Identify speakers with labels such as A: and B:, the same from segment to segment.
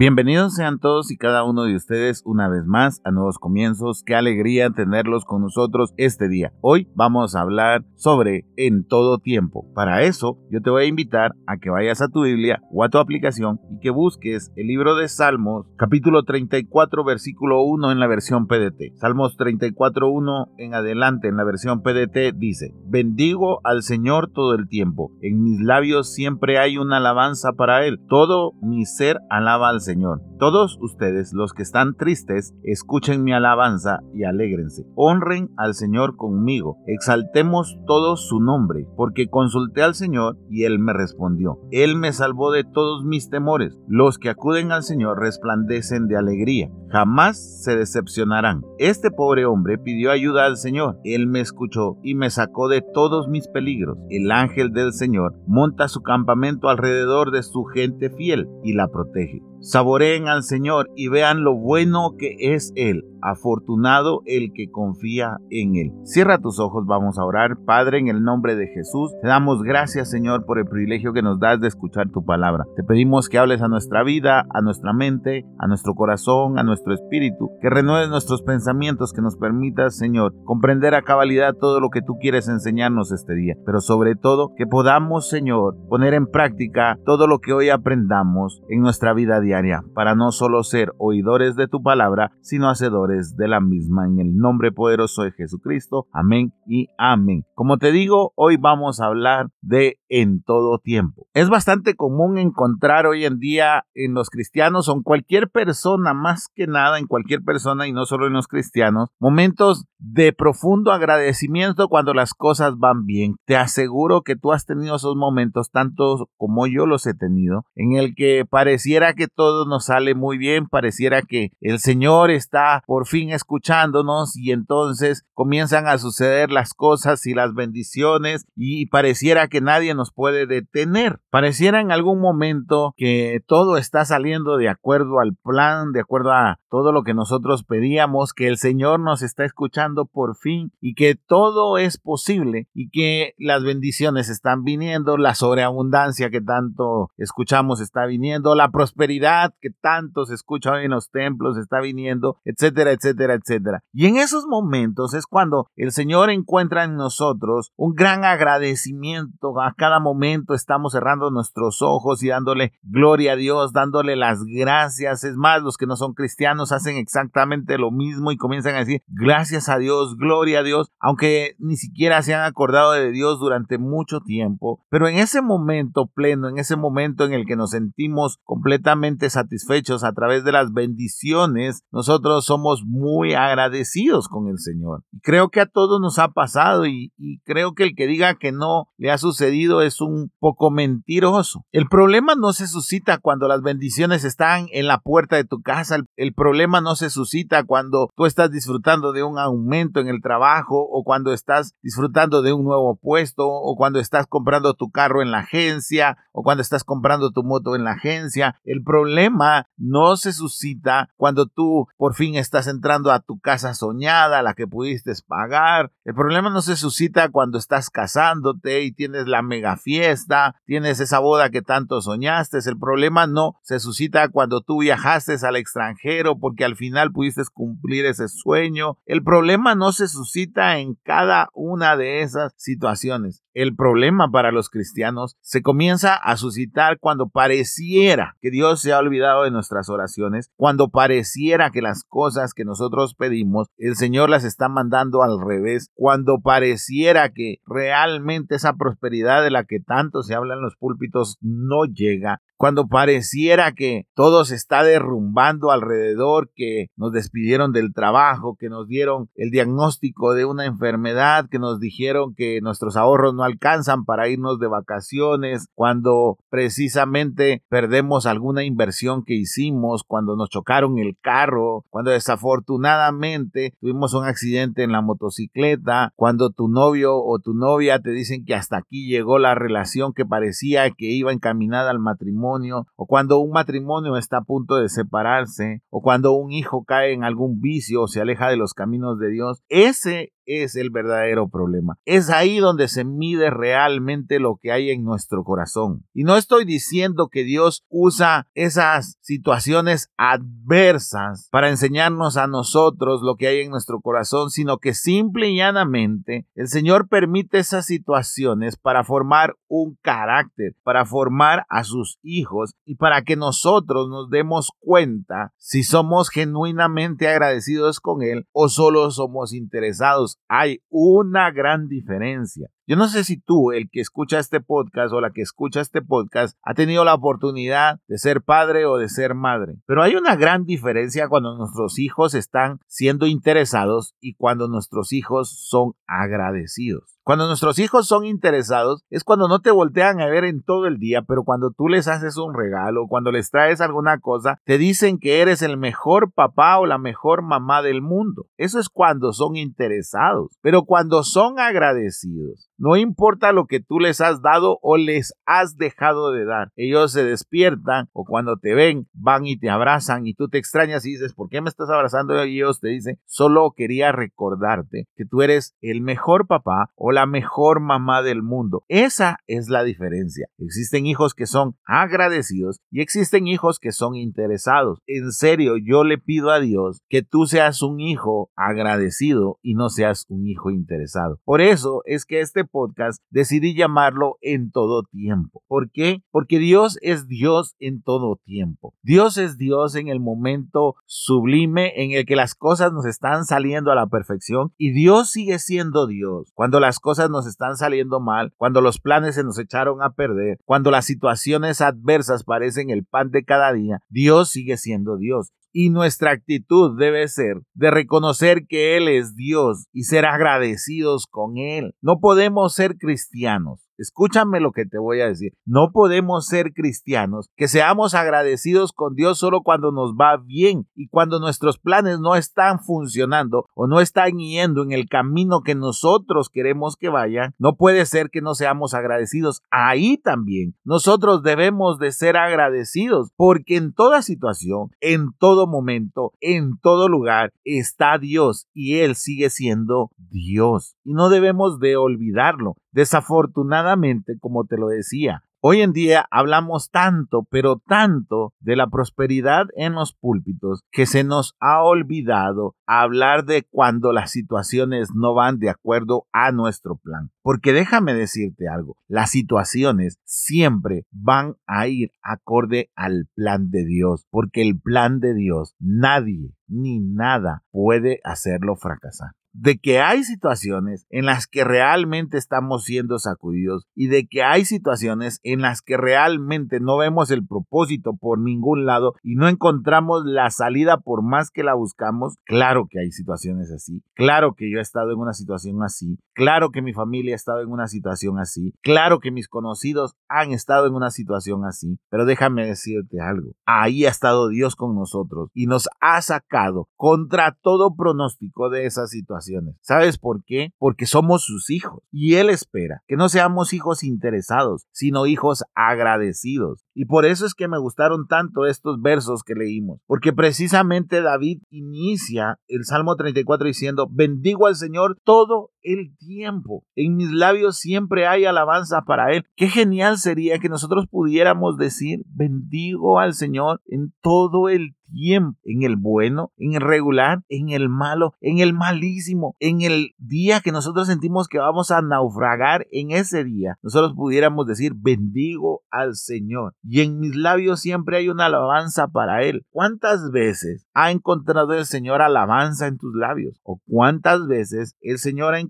A: Bienvenidos sean todos y cada uno de ustedes una vez más a Nuevos Comienzos. Qué alegría tenerlos con nosotros este día. Hoy vamos a hablar sobre en todo tiempo. Para eso yo te voy a invitar a que vayas a tu Biblia o a tu aplicación y que busques el libro de Salmos capítulo 34 versículo 1 en la versión PDT. Salmos 34 1 en adelante en la versión PDT dice, bendigo al Señor todo el tiempo. En mis labios siempre hay una alabanza para Él. Todo mi ser alaba al Señor. Todos ustedes, los que están tristes, escuchen mi alabanza y alégrense. Honren al Señor conmigo. Exaltemos todos su nombre, porque consulté al Señor y Él me respondió. Él me salvó de todos mis temores. Los que acuden al Señor resplandecen de alegría. Jamás se decepcionarán. Este pobre hombre pidió ayuda al Señor. Él me escuchó y me sacó de todos mis peligros. El ángel del Señor monta su campamento alrededor de su gente fiel y la protege. Saboreen al Señor y vean lo bueno que es Él. Afortunado el que confía en Él. Cierra tus ojos, vamos a orar. Padre, en el nombre de Jesús, te damos gracias, Señor, por el privilegio que nos das de escuchar tu palabra. Te pedimos que hables a nuestra vida, a nuestra mente, a nuestro corazón, a nuestro espíritu, que renueves nuestros pensamientos, que nos permitas, Señor, comprender a cabalidad todo lo que tú quieres enseñarnos este día. Pero sobre todo, que podamos, Señor, poner en práctica todo lo que hoy aprendamos en nuestra vida diaria para no solo ser oidores de tu palabra, sino hacedores de la misma. En el nombre poderoso de Jesucristo. Amén y amén. Como te digo, hoy vamos a hablar de en todo tiempo. Es bastante común encontrar hoy en día en los cristianos o en cualquier persona, más que nada en cualquier persona y no solo en los cristianos, momentos de profundo agradecimiento cuando las cosas van bien. Te aseguro que tú has tenido esos momentos, tanto como yo los he tenido, en el que pareciera que todo nos sale muy bien, pareciera que el Señor está por fin escuchándonos y entonces comienzan a suceder las cosas y las bendiciones y pareciera que nadie nos puede detener. Pareciera en algún momento que todo está saliendo de acuerdo al plan, de acuerdo a todo lo que nosotros pedíamos, que el Señor nos está escuchando por fin y que todo es posible y que las bendiciones están viniendo, la sobreabundancia que tanto escuchamos está viniendo, la prosperidad que tanto se escucha hoy en los templos está viniendo, etcétera, etcétera, etcétera. Y en esos momentos es cuando el Señor encuentra en nosotros un gran agradecimiento. A cada momento estamos cerrando nuestros ojos y dándole gloria a Dios, dándole las gracias. Es más, los que no son cristianos hacen exactamente lo mismo y comienzan a decir gracias a Dios, gloria a Dios, aunque ni siquiera se han acordado de Dios durante mucho tiempo. Pero en ese momento pleno, en ese momento en el que nos sentimos completamente satisfechos a través de las bendiciones, nosotros somos muy agradecidos con el Señor. Creo que a todos nos ha pasado y, creo que el que diga que no le ha sucedido es un poco mentiroso. El problema no se suscita cuando las bendiciones están en la puerta de tu casa. el problema no se suscita cuando tú estás disfrutando de un aumento en el trabajo o cuando estás disfrutando de un nuevo puesto o cuando estás comprando tu carro en la agencia o cuando estás comprando tu moto en la agencia. El problema problema no se suscita cuando tú por fin estás entrando a tu casa soñada, la que pudiste pagar. El problema no se suscita cuando estás casándote y tienes la mega fiesta, tienes esa boda que tanto soñaste. El problema no se suscita cuando tú viajaste al extranjero porque al final pudiste cumplir ese sueño. El problema no se suscita en cada una de esas situaciones. El problema para los cristianos se comienza a suscitar cuando pareciera que Dios se ha olvidado de nuestras oraciones, cuando pareciera que las cosas que nosotros pedimos, el Señor las está mandando al revés, cuando pareciera que realmente esa prosperidad de la que tanto se habla en los púlpitos no llega, cuando pareciera que todo se está derrumbando alrededor, que nos despidieron del trabajo, que nos dieron el diagnóstico de una enfermedad, que nos dijeron que nuestros ahorros no alcanzan para irnos de vacaciones, cuando precisamente perdemos alguna inversión que hicimos, cuando nos chocaron el carro, cuando desafortunadamente tuvimos un accidente en la motocicleta, cuando tu novio o tu novia te dicen que hasta aquí llegó la relación que parecía que iba encaminada al matrimonio, o cuando un matrimonio está a punto de separarse, o cuando un hijo cae en algún vicio o se aleja de los caminos de Dios, ese es el verdadero problema. Es ahí donde se mide realmente lo que hay en nuestro corazón. Y no estoy diciendo que Dios usa esas situaciones adversas para enseñarnos a nosotros lo que hay en nuestro corazón, sino que simple y llanamente el Señor permite esas situaciones para formar un carácter, para formar a sus hijos y para que nosotros nos demos cuenta si somos genuinamente agradecidos con Él o solo somos interesados. Hay una gran diferencia. Yo no sé si tú, el que escucha este podcast o la que escucha este podcast, ha tenido la oportunidad de ser padre o de ser madre, pero hay una gran diferencia cuando nuestros hijos están siendo interesados y cuando nuestros hijos son agradecidos. Cuando nuestros hijos son interesados es cuando no te voltean a ver en todo el día, pero cuando tú les haces un regalo, cuando les traes alguna cosa, te dicen que eres el mejor papá o la mejor mamá del mundo. Eso es cuando son interesados. Pero cuando son agradecidos, no importa lo que tú les has dado o les has dejado de dar. Ellos se despiertan o cuando te ven van y te abrazan y tú te extrañas y dices, ¿por qué me estás abrazando? Y ellos te dicen, solo quería recordarte que tú eres el mejor papá o la mejor mamá del mundo. Esa es la diferencia. Existen hijos que son agradecidos y existen hijos que son interesados. En serio, yo le pido a Dios que tú seas un hijo agradecido y no seas un hijo interesado. Por eso es que este podcast decidí llamarlo en todo tiempo. ¿Por qué? Porque Dios es Dios en todo tiempo. Dios es Dios en el momento sublime en el que las cosas nos están saliendo a la perfección y Dios sigue siendo Dios. Cuando las cosas nos están saliendo mal, cuando los planes se nos echaron a perder, cuando las situaciones adversas parecen el pan de cada día, Dios sigue siendo Dios y nuestra actitud debe ser de reconocer que Él es Dios y ser agradecidos con Él. No podemos ser cristianos Escúchame lo que te voy a decir. No podemos ser cristianos que seamos agradecidos con Dios solo cuando nos va bien y cuando nuestros planes no están funcionando o no están yendo en el camino que nosotros queremos que vayan. No puede ser que no seamos agradecidos. Ahí también nosotros debemos de ser agradecidos porque en toda situación, en todo momento, en todo lugar está Dios y Él sigue siendo Dios. Y no debemos de olvidarlo. Desafortunadamente, como te lo decía, Hoy en día hablamos tanto, pero tanto de la prosperidad en los púlpitos que se nos ha olvidado hablar de cuando las situaciones no van de acuerdo a nuestro plan. Porque déjame decirte algo, las situaciones siempre van a ir acorde al plan de Dios, porque el plan de Dios nadie ni nada puede hacerlo fracasar de que hay situaciones en las que realmente estamos siendo sacudidos y de que hay situaciones en las que realmente no vemos el propósito por ningún lado y no encontramos la salida por más que la buscamos. Claro que hay situaciones así. Claro que yo he estado en una situación así. Claro que mi familia ha estado en una situación así. Claro que mis conocidos han estado en una situación así. Pero déjame decirte algo. Ahí ha estado Dios con nosotros y nos ha sacado contra todo pronóstico de esa situación ¿Sabes por qué? Porque somos sus hijos y Él espera que no seamos hijos interesados, sino hijos agradecidos. Y por eso es que me gustaron tanto estos versos que leímos, porque precisamente David inicia el Salmo 34 diciendo, bendigo al Señor todo el tiempo. En mis labios siempre hay alabanza para Él. Qué genial sería que nosotros pudiéramos decir, bendigo al Señor en todo el tiempo, en el bueno, en el regular, en el malo, en el malísimo, en el día que nosotros sentimos que vamos a naufragar, en ese día, nosotros pudiéramos decir, bendigo al Señor. Y en mis labios siempre hay una alabanza para Él. ¿Cuántas veces ha encontrado el Señor alabanza en tus labios? ¿O cuántas veces el Señor ha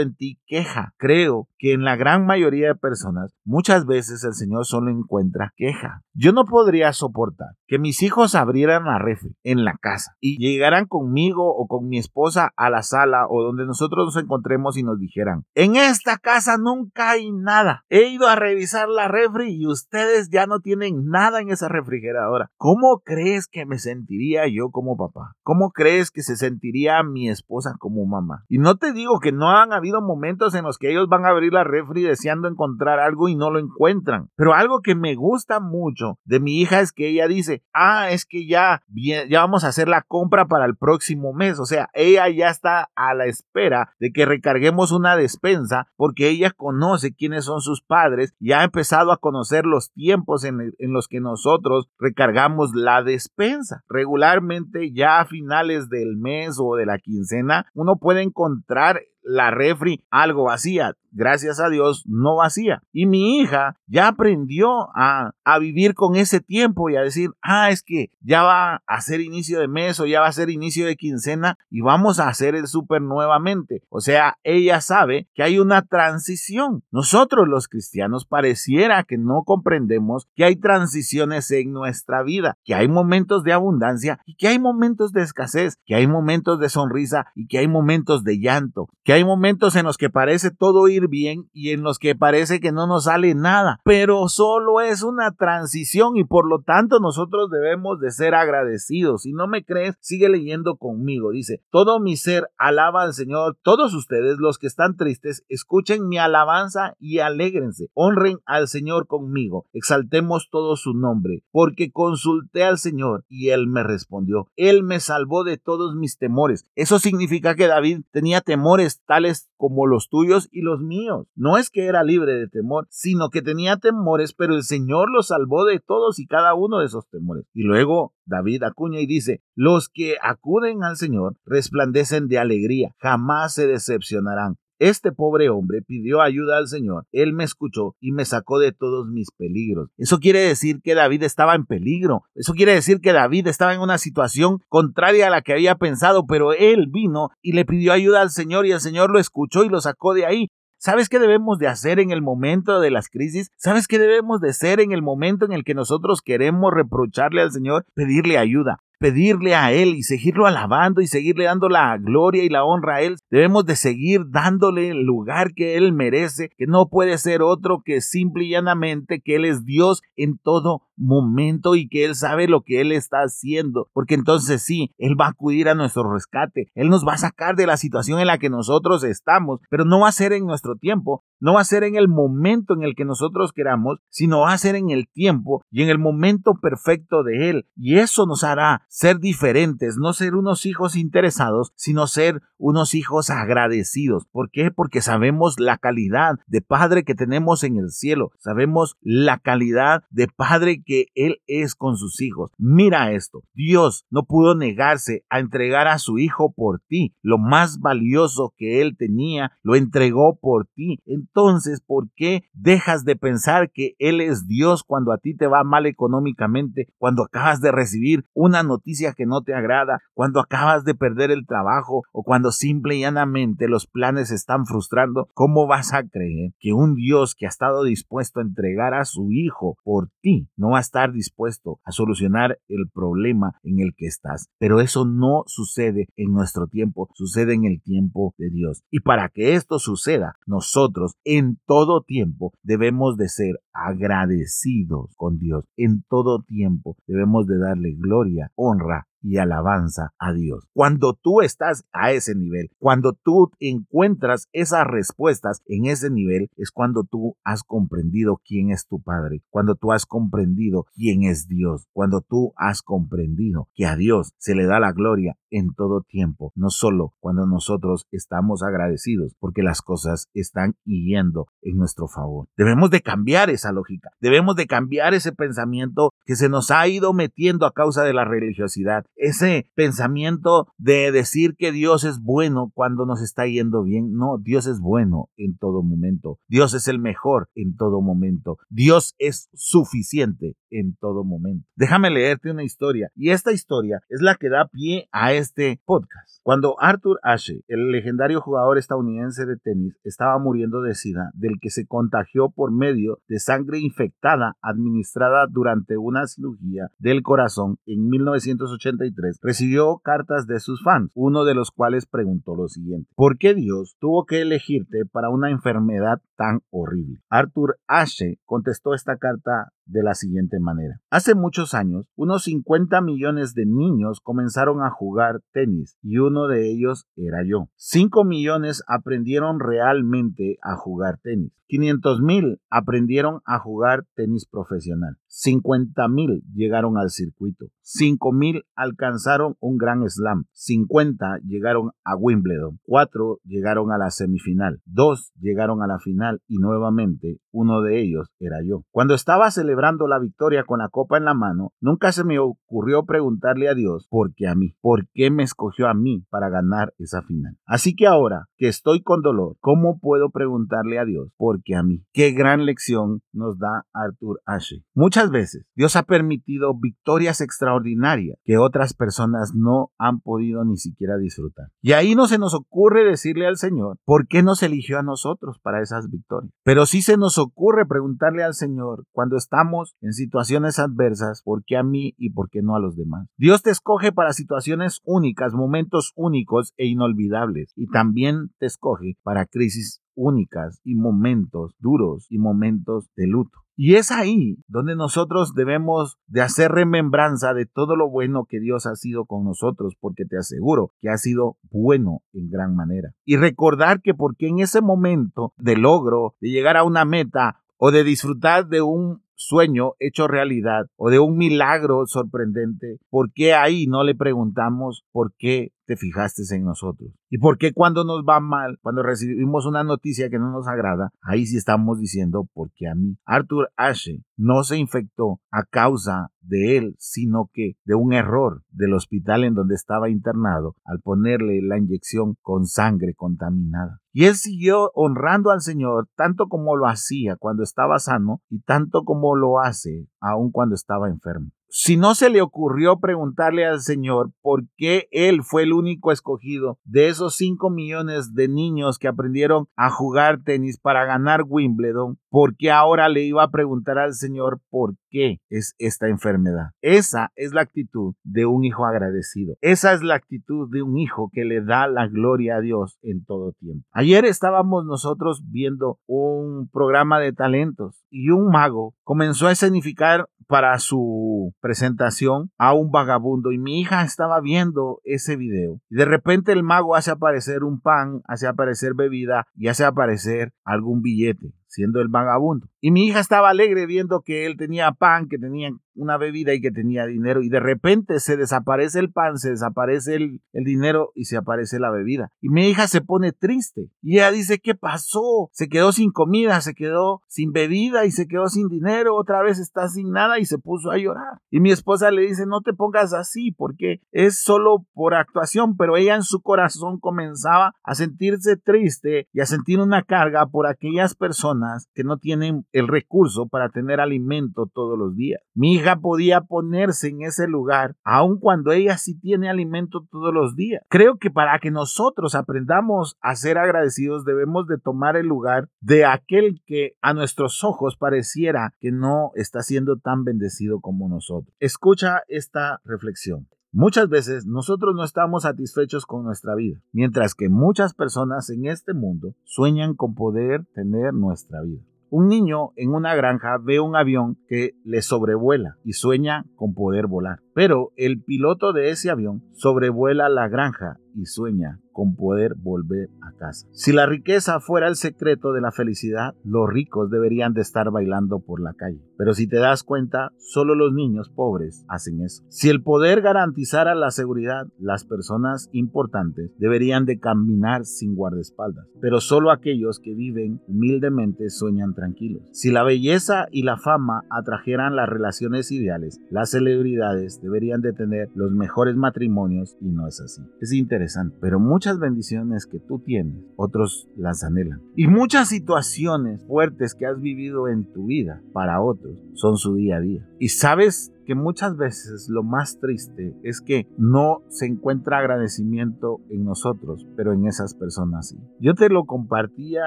A: en ti queja? Creo que en la gran mayoría de personas, muchas veces el Señor solo encuentra queja. Yo no podría soportar que mis hijos abrieran la refri en la casa y llegaran conmigo o con mi esposa a la sala o donde nosotros nos encontremos y nos dijeran, en esta casa nunca hay nada. He ido a revisar la refri y ustedes ya no tienen nada en esa refrigeradora. ¿Cómo crees que me sentiría yo como papá? ¿Cómo crees que se sentiría mi esposa como mamá? Y no te digo que no han habido momentos en los que ellos van a abrir la refri deseando encontrar algo y no lo encuentran. Pero algo que me gusta mucho de mi hija es que ella dice, ah, es que ya, ya vamos a hacer la compra para el próximo mes. O sea, ella ya está a la espera de que recarguemos una despensa porque ella conoce quiénes son sus padres y ha empezado a conocer los tiempos en, en los que nosotros recargamos la despensa. Regularmente ya a finales del mes o de la quincena uno puede encontrar la refri algo vacía gracias a Dios, no vacía. Y mi hija ya aprendió a, a, vivir con ese tiempo y a decir, ah, es que ya va a ser inicio de mes o ya va a ser inicio de quincena y vamos a hacer el súper nuevamente. O sea, ella sabe que hay una transición. Nosotros los cristianos pareciera que no comprendemos que hay transiciones en nuestra vida, que hay momentos de abundancia y que hay momentos de escasez, que hay momentos de sonrisa y que hay momentos de llanto, que hay momentos en los que parece todo ir bien y en los que parece que no nos sale nada, pero solo es una transición y por lo tanto nosotros debemos de ser agradecidos. Si no me crees, sigue leyendo conmigo. Dice, todo mi ser alaba al Señor, todos ustedes los que están tristes, escuchen mi alabanza y alégrense, honren al Señor conmigo, exaltemos todo su nombre, porque consulté al Señor y Él me respondió, Él me salvó de todos mis temores. Eso significa que David tenía temores tales como los tuyos y los míos no es que era libre de temor, sino que tenía temores, pero el Señor lo salvó de todos y cada uno de esos temores. Y luego David acuña y dice, los que acuden al Señor resplandecen de alegría, jamás se decepcionarán. Este pobre hombre pidió ayuda al Señor, Él me escuchó y me sacó de todos mis peligros. Eso quiere decir que David estaba en peligro, eso quiere decir que David estaba en una situación contraria a la que había pensado, pero Él vino y le pidió ayuda al Señor y el Señor lo escuchó y lo sacó de ahí. ¿Sabes qué debemos de hacer en el momento de las crisis? ¿Sabes qué debemos de hacer en el momento en el que nosotros queremos reprocharle al Señor? Pedirle ayuda pedirle a Él y seguirlo alabando y seguirle dando la gloria y la honra a Él. Debemos de seguir dándole el lugar que Él merece, que no puede ser otro que simple y llanamente que Él es Dios en todo momento y que Él sabe lo que Él está haciendo, porque entonces sí, Él va a acudir a nuestro rescate, Él nos va a sacar de la situación en la que nosotros estamos, pero no va a ser en nuestro tiempo, no va a ser en el momento en el que nosotros queramos, sino va a ser en el tiempo y en el momento perfecto de Él, y eso nos hará ser diferentes, no ser unos hijos interesados, sino ser unos hijos agradecidos. ¿Por qué? Porque sabemos la calidad de Padre que tenemos en el cielo, sabemos la calidad de Padre que Él es con sus hijos. Mira esto, Dios no pudo negarse a entregar a su Hijo por ti, lo más valioso que Él tenía, lo entregó por ti. Entonces, ¿por qué dejas de pensar que Él es Dios cuando a ti te va mal económicamente, cuando acabas de recibir una noticia? que no te agrada, cuando acabas de perder el trabajo o cuando simple y llanamente los planes están frustrando, ¿cómo vas a creer que un Dios que ha estado dispuesto a entregar a su Hijo por ti no va a estar dispuesto a solucionar el problema en el que estás? Pero eso no sucede en nuestro tiempo, sucede en el tiempo de Dios. Y para que esto suceda, nosotros en todo tiempo debemos de ser agradecidos con Dios. En todo tiempo debemos de darle gloria, honra y alabanza a Dios. Cuando tú estás a ese nivel, cuando tú encuentras esas respuestas en ese nivel, es cuando tú has comprendido quién es tu Padre, cuando tú has comprendido quién es Dios, cuando tú has comprendido que a Dios se le da la gloria en todo tiempo, no solo cuando nosotros estamos agradecidos porque las cosas están yendo en nuestro favor. Debemos de cambiar esa lógica, debemos de cambiar ese pensamiento que se nos ha ido metiendo a causa de la religiosidad ese pensamiento de decir que Dios es bueno cuando nos está yendo bien. No, Dios es bueno en todo momento. Dios es el mejor en todo momento. Dios es suficiente en todo momento. Déjame leerte una historia y esta historia es la que da pie a este podcast. Cuando Arthur Ashe, el legendario jugador estadounidense de tenis, estaba muriendo de sida, del que se contagió por medio de sangre infectada administrada durante una cirugía del corazón en 1983, recibió cartas de sus fans, uno de los cuales preguntó lo siguiente, ¿por qué Dios tuvo que elegirte para una enfermedad tan horrible? Arthur Ashe contestó esta carta de la siguiente manera. Hace muchos años, unos 50 millones de niños comenzaron a jugar tenis y uno de ellos era yo. 5 millones aprendieron realmente a jugar tenis. 500 mil aprendieron a jugar tenis profesional. 50 mil llegaron al circuito. 5 mil alcanzaron un gran slam. 50 llegaron a Wimbledon. 4 llegaron a la semifinal. 2 llegaron a la final y nuevamente uno de ellos era yo. Cuando estaba celebrando la victoria con la copa en la mano, nunca se me ocurrió preguntarle a Dios por qué a mí, por qué me escogió a mí para ganar esa final. Así que ahora que estoy con dolor, ¿cómo puedo preguntarle a Dios por que a mí. Qué gran lección nos da Arthur Ashe. Muchas veces Dios ha permitido victorias extraordinarias que otras personas no han podido ni siquiera disfrutar. Y ahí no se nos ocurre decirle al Señor por qué nos eligió a nosotros para esas victorias. Pero sí se nos ocurre preguntarle al Señor cuando estamos en situaciones adversas, por qué a mí y por qué no a los demás. Dios te escoge para situaciones únicas, momentos únicos e inolvidables. Y también te escoge para crisis únicas y momentos duros y momentos de luto. Y es ahí donde nosotros debemos de hacer remembranza de todo lo bueno que Dios ha sido con nosotros, porque te aseguro que ha sido bueno en gran manera. Y recordar que porque en ese momento de logro, de llegar a una meta o de disfrutar de un sueño hecho realidad o de un milagro sorprendente, ¿por qué ahí no le preguntamos por qué te fijaste en nosotros? ¿Y por qué cuando nos va mal, cuando recibimos una noticia que no nos agrada, ahí sí estamos diciendo, ¿por qué a mí? Arthur Ashe no se infectó a causa de él, sino que de un error del hospital en donde estaba internado al ponerle la inyección con sangre contaminada. Y él siguió honrando al Señor tanto como lo hacía cuando estaba sano y tanto como lo hace aun cuando estaba enfermo. Si no se le ocurrió preguntarle al Señor por qué Él fue el único escogido de esos 5 millones de niños que aprendieron a jugar tenis para ganar Wimbledon, ¿por qué ahora le iba a preguntar al Señor por qué es esta enfermedad? Esa es la actitud de un hijo agradecido. Esa es la actitud de un hijo que le da la gloria a Dios en todo tiempo. Ayer estábamos nosotros viendo un programa de talentos y un mago comenzó a significar para su presentación a un vagabundo y mi hija estaba viendo ese video de repente el mago hace aparecer un pan, hace aparecer bebida y hace aparecer algún billete siendo el vagabundo. Y mi hija estaba alegre viendo que él tenía pan, que tenía una bebida y que tenía dinero. Y de repente se desaparece el pan, se desaparece el, el, dinero y se aparece la bebida. Y mi hija se pone triste. Y ella dice, ¿qué pasó? Se quedó sin comida, se quedó sin bebida y se quedó sin dinero. Otra vez está sin nada y se puso a llorar. Y mi esposa le dice, no te pongas así porque es solo por actuación. Pero ella en su corazón comenzaba a sentirse triste y a sentir una carga por aquellas personas que no tienen el recurso para tener alimento todos los días. Mi podía ponerse en ese lugar aun cuando ella sí tiene alimento todos los días. Creo que para que nosotros aprendamos a ser agradecidos debemos de tomar el lugar de aquel que a nuestros ojos pareciera que no está siendo tan bendecido como nosotros. Escucha esta reflexión. Muchas veces nosotros no estamos satisfechos con nuestra vida, mientras que muchas personas en este mundo sueñan con poder tener nuestra vida. Un niño en una granja ve un avión que le sobrevuela y sueña con poder volar. Pero el piloto de ese avión sobrevuela la granja y sueña con poder volver a casa. Si la riqueza fuera el secreto de la felicidad, los ricos deberían de estar bailando por la calle. Pero si te das cuenta, solo los niños pobres hacen eso. Si el poder garantizara la seguridad, las personas importantes deberían de caminar sin guardaespaldas. Pero solo aquellos que viven humildemente sueñan tranquilos. Si la belleza y la fama atrajeran las relaciones ideales, las celebridades deberían de tener los mejores matrimonios y no es así. Es interesante, pero bendiciones que tú tienes, otros las anhelan. Y muchas situaciones fuertes que has vivido en tu vida para otros son su día a día. Y sabes que muchas veces lo más triste es que no se encuentra agradecimiento en nosotros, pero en esas personas sí. Yo te lo compartía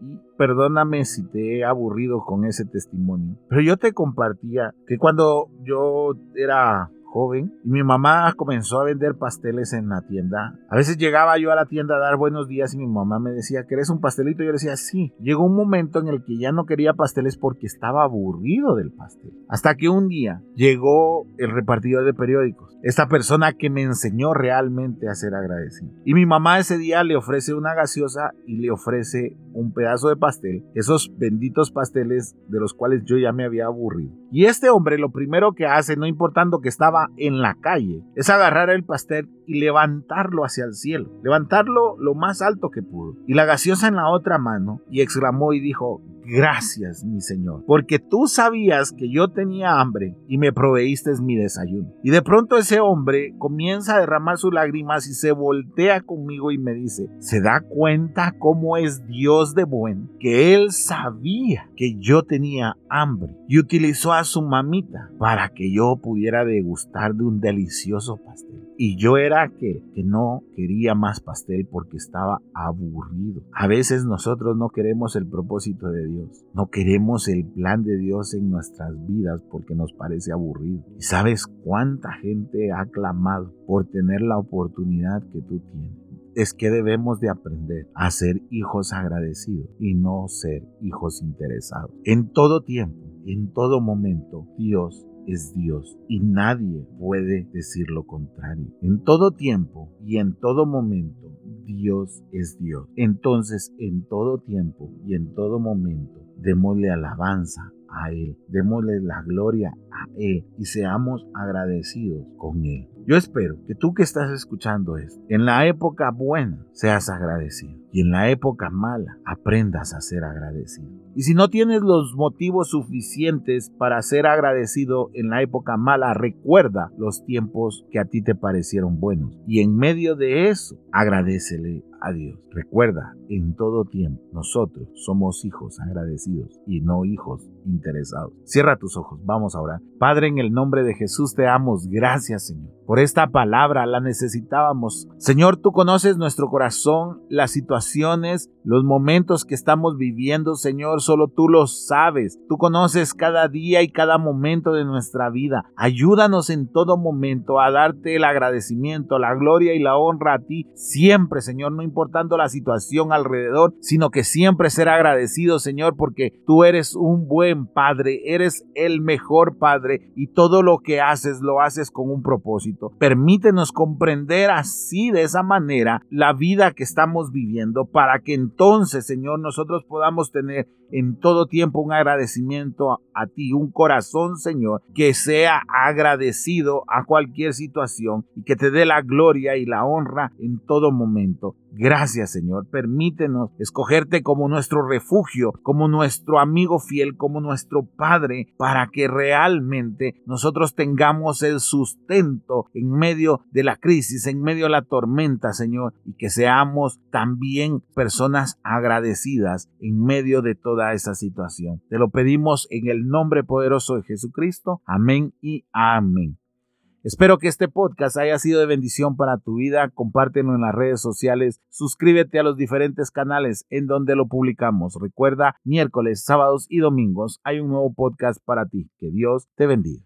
A: y perdóname si te he aburrido con ese testimonio, pero yo te compartía que cuando yo era y mi mamá comenzó a vender pasteles en la tienda. A veces llegaba yo a la tienda a dar buenos días y mi mamá me decía, ¿querés un pastelito? Yo le decía, sí. Llegó un momento en el que ya no quería pasteles porque estaba aburrido del pastel. Hasta que un día llegó el repartidor de periódicos, esta persona que me enseñó realmente a ser agradecido. Y mi mamá ese día le ofrece una gaseosa y le ofrece un pedazo de pastel, esos benditos pasteles de los cuales yo ya me había aburrido. Y este hombre lo primero que hace, no importando que estaba en la calle, es agarrar el pastel y levantarlo hacia el cielo, levantarlo lo más alto que pudo. Y la gaseosa en la otra mano y exclamó y dijo, gracias mi Señor, porque tú sabías que yo tenía hambre y me proveíste mi desayuno. Y de pronto ese hombre comienza a derramar sus lágrimas y se voltea conmigo y me dice, ¿se da cuenta cómo es Dios de buen? Que él sabía que yo tenía hambre y utilizó a su mamita para que yo pudiera degustar de un delicioso pastel. Y yo era que no quería más pastel porque estaba aburrido. A veces nosotros no queremos el propósito de Dios, no queremos el plan de Dios en nuestras vidas porque nos parece aburrido. ¿Y sabes cuánta gente ha clamado por tener la oportunidad que tú tienes? es que debemos de aprender a ser hijos agradecidos y no ser hijos interesados. En todo tiempo, en todo momento, Dios es Dios y nadie puede decir lo contrario. En todo tiempo y en todo momento, Dios es Dios. Entonces, en todo tiempo y en todo momento, démosle alabanza a Él, démosle la gloria a Él y seamos agradecidos con Él. Yo espero que tú que estás escuchando esto, en la época buena seas agradecido y en la época mala aprendas a ser agradecido. Y si no tienes los motivos suficientes para ser agradecido en la época mala, recuerda los tiempos que a ti te parecieron buenos y en medio de eso agradecele a Dios. Recuerda, en todo tiempo nosotros somos hijos agradecidos y no hijos interesados. Cierra tus ojos, vamos a orar. Padre, en el nombre de Jesús te damos gracias, Señor. Por esta palabra la necesitábamos. Señor, tú conoces nuestro corazón, las situaciones, los momentos que estamos viviendo, Señor, solo tú lo sabes. Tú conoces cada día y cada momento de nuestra vida. Ayúdanos en todo momento a darte el agradecimiento, la gloria y la honra a ti siempre, Señor, no importando la situación alrededor, sino que siempre ser agradecido, Señor, porque tú eres un buen Padre, eres el mejor Padre y todo lo que haces lo haces con un propósito. Permítenos comprender así, de esa manera, la vida que estamos viviendo para que entonces, Señor, nosotros podamos tener en todo tiempo un agradecimiento a, ti, un corazón, Señor, que sea agradecido a cualquier situación y que te dé la gloria y la honra en todo momento. Gracias, Señor. Permítenos escogerte como nuestro refugio, como nuestro amigo fiel, como nuestro Padre, para que realmente nosotros tengamos el sustento en medio de la crisis, en medio de la tormenta, Señor, y que seamos también personas agradecidas en medio de toda esa situación. Te lo pedimos en el nombre poderoso de Jesucristo. Amén y amén. Espero que este podcast haya sido de bendición para tu vida. Compártelo en las redes sociales. Suscríbete a los diferentes canales en donde lo publicamos. Recuerda, miércoles, sábados y domingos hay un nuevo podcast para ti. Que Dios te bendiga.